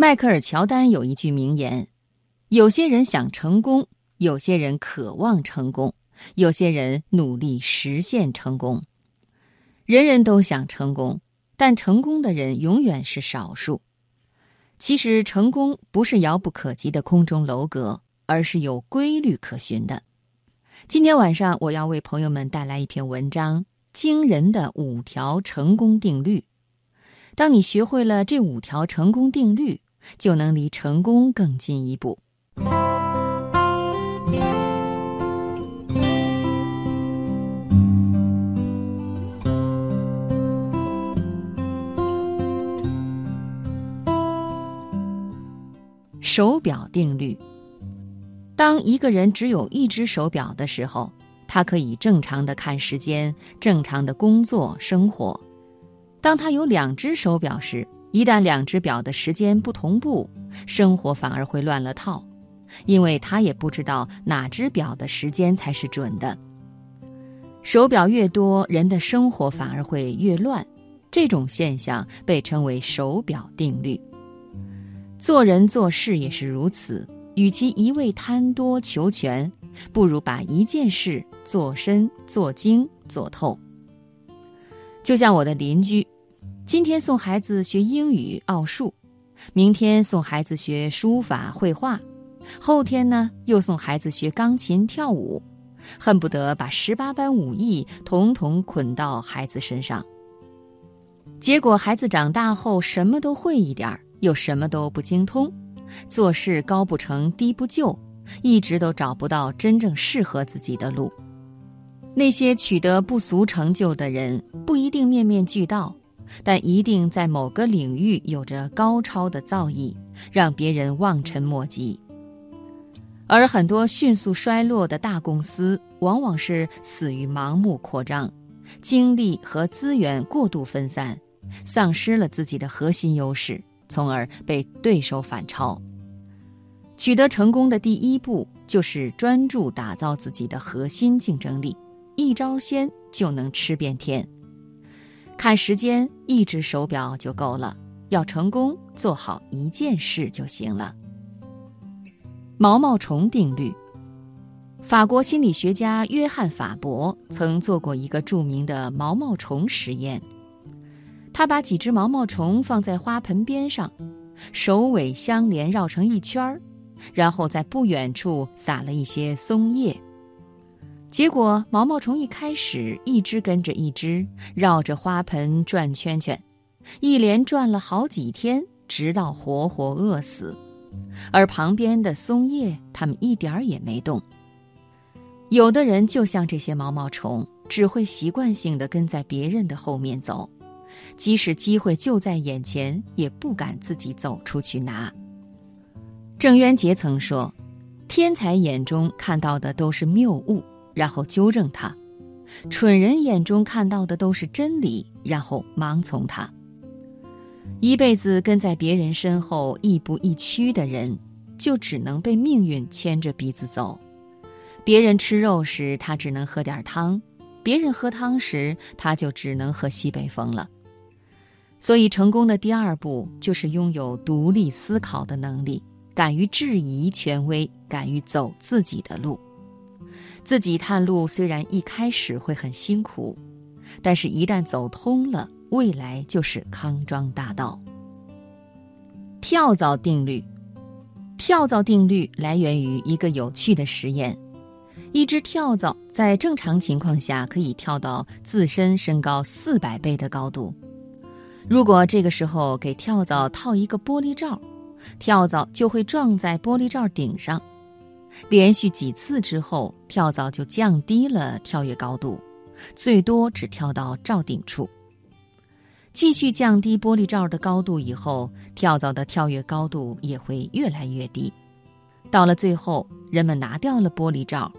迈克尔·乔丹有一句名言：“有些人想成功，有些人渴望成功，有些人努力实现成功。人人都想成功，但成功的人永远是少数。其实，成功不是遥不可及的空中楼阁，而是有规律可循的。今天晚上，我要为朋友们带来一篇文章：惊人的五条成功定律。当你学会了这五条成功定律，就能离成功更进一步。手表定律：当一个人只有一只手表的时候，他可以正常的看时间，正常的工作生活；当他有两只手表时，一旦两只表的时间不同步，生活反而会乱了套，因为他也不知道哪只表的时间才是准的。手表越多，人的生活反而会越乱，这种现象被称为手表定律。做人做事也是如此，与其一味贪多求全，不如把一件事做深、做精、做透。就像我的邻居。今天送孩子学英语、奥数，明天送孩子学书法、绘画，后天呢又送孩子学钢琴、跳舞，恨不得把十八般武艺统统捆到孩子身上。结果孩子长大后什么都会一点儿，又什么都不精通，做事高不成低不就，一直都找不到真正适合自己的路。那些取得不俗成就的人，不一定面面俱到。但一定在某个领域有着高超的造诣，让别人望尘莫及。而很多迅速衰落的大公司，往往是死于盲目扩张，精力和资源过度分散，丧失了自己的核心优势，从而被对手反超。取得成功的第一步，就是专注打造自己的核心竞争力，一招鲜就能吃遍天。看时间，一只手表就够了。要成功，做好一件事就行了。毛毛虫定律。法国心理学家约翰·法伯曾做过一个著名的毛毛虫实验。他把几只毛毛虫放在花盆边上，首尾相连绕成一圈儿，然后在不远处撒了一些松叶。结果，毛毛虫一开始一只跟着一只绕着花盆转圈圈，一连转了好几天，直到活活饿死。而旁边的松叶，它们一点儿也没动。有的人就像这些毛毛虫，只会习惯性的跟在别人的后面走，即使机会就在眼前，也不敢自己走出去拿。郑渊洁曾说：“天才眼中看到的都是谬误。”然后纠正他，蠢人眼中看到的都是真理，然后盲从他。一辈子跟在别人身后亦步亦趋的人，就只能被命运牵着鼻子走。别人吃肉时，他只能喝点汤；别人喝汤时，他就只能喝西北风了。所以，成功的第二步就是拥有独立思考的能力，敢于质疑权威，敢于走自己的路。自己探路虽然一开始会很辛苦，但是一旦走通了，未来就是康庄大道。跳蚤定律，跳蚤定律来源于一个有趣的实验：一只跳蚤在正常情况下可以跳到自身身高四百倍的高度，如果这个时候给跳蚤套一个玻璃罩，跳蚤就会撞在玻璃罩顶上。连续几次之后，跳蚤就降低了跳跃高度，最多只跳到罩顶处。继续降低玻璃罩的高度以后，跳蚤的跳跃高度也会越来越低。到了最后，人们拿掉了玻璃罩，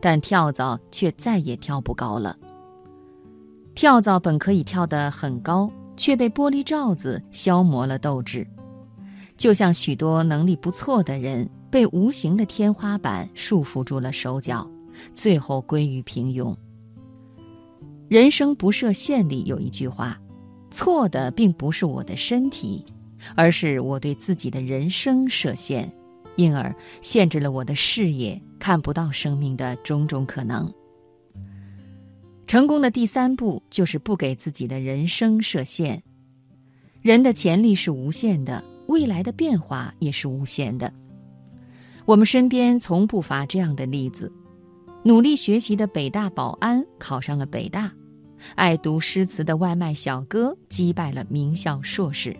但跳蚤却再也跳不高了。跳蚤本可以跳得很高，却被玻璃罩子消磨了斗志，就像许多能力不错的人。被无形的天花板束缚住了手脚，最后归于平庸。人生不设限里有一句话：错的并不是我的身体，而是我对自己的人生设限，因而限制了我的视野，看不到生命的种种可能。成功的第三步就是不给自己的人生设限。人的潜力是无限的，未来的变化也是无限的。我们身边从不乏这样的例子：努力学习的北大保安考上了北大，爱读诗词的外卖小哥击败了名校硕士。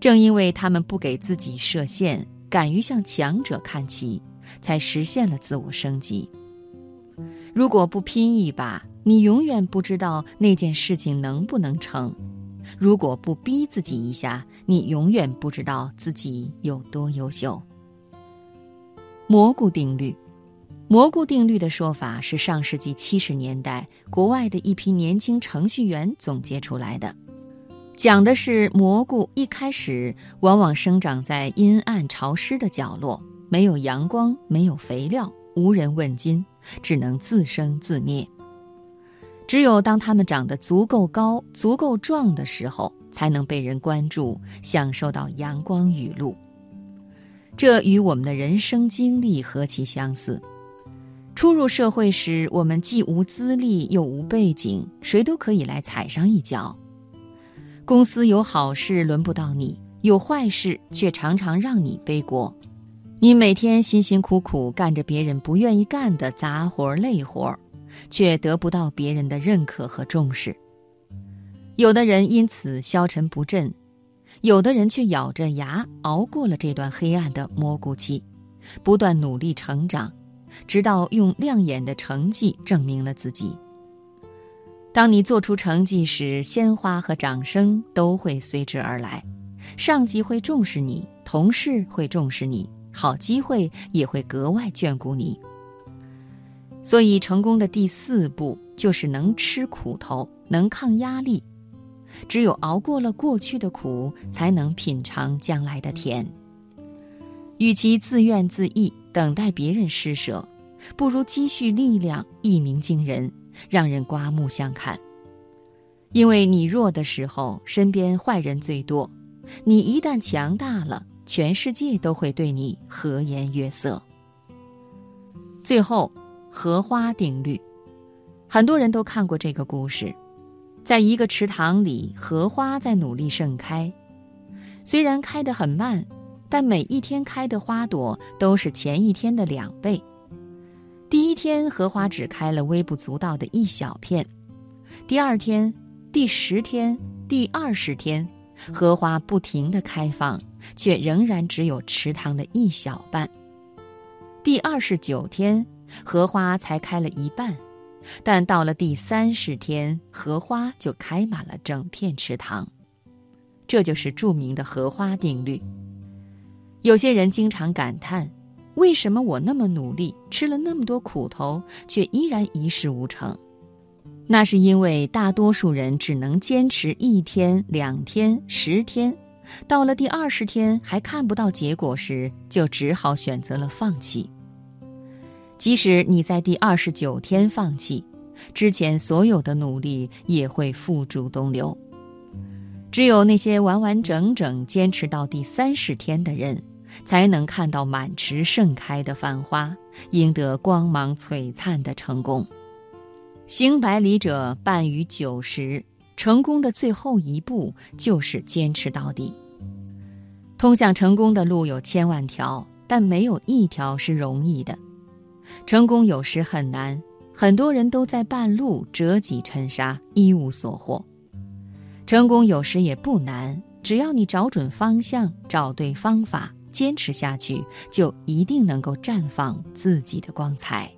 正因为他们不给自己设限，敢于向强者看齐，才实现了自我升级。如果不拼一把，你永远不知道那件事情能不能成；如果不逼自己一下，你永远不知道自己有多优秀。蘑菇定律，蘑菇定律的说法是上世纪七十年代国外的一批年轻程序员总结出来的，讲的是蘑菇一开始往往生长在阴暗潮湿的角落，没有阳光，没有肥料，无人问津。只能自生自灭。只有当它们长得足够高、足够壮的时候，才能被人关注，享受到阳光雨露。这与我们的人生经历何其相似！初入社会时，我们既无资历又无背景，谁都可以来踩上一脚。公司有好事轮不到你，有坏事却常常让你背锅。你每天辛辛苦苦干着别人不愿意干的杂活累活，却得不到别人的认可和重视。有的人因此消沉不振，有的人却咬着牙熬过了这段黑暗的蘑菇期，不断努力成长，直到用亮眼的成绩证明了自己。当你做出成绩时，鲜花和掌声都会随之而来，上级会重视你，同事会重视你。好机会也会格外眷顾你，所以成功的第四步就是能吃苦头，能抗压力。只有熬过了过去的苦，才能品尝将来的甜。与其自怨自艾，等待别人施舍，不如积蓄力量，一鸣惊人，让人刮目相看。因为你弱的时候，身边坏人最多；你一旦强大了，全世界都会对你和颜悦色。最后，荷花定律，很多人都看过这个故事。在一个池塘里，荷花在努力盛开，虽然开得很慢，但每一天开的花朵都是前一天的两倍。第一天，荷花只开了微不足道的一小片；第二天、第十天、第二十天，荷花不停地开放。却仍然只有池塘的一小半。第二十九天，荷花才开了一半，但到了第三十天，荷花就开满了整片池塘。这就是著名的荷花定律。有些人经常感叹：为什么我那么努力，吃了那么多苦头，却依然一事无成？那是因为大多数人只能坚持一天、两天、十天。到了第二十天还看不到结果时，就只好选择了放弃。即使你在第二十九天放弃，之前所有的努力也会付诸东流。只有那些完完整整坚持到第三十天的人，才能看到满池盛开的繁花，赢得光芒璀璨的成功。行百里者半于九十。成功的最后一步就是坚持到底。通向成功的路有千万条，但没有一条是容易的。成功有时很难，很多人都在半路折戟沉沙，一无所获。成功有时也不难，只要你找准方向，找对方法，坚持下去，就一定能够绽放自己的光彩。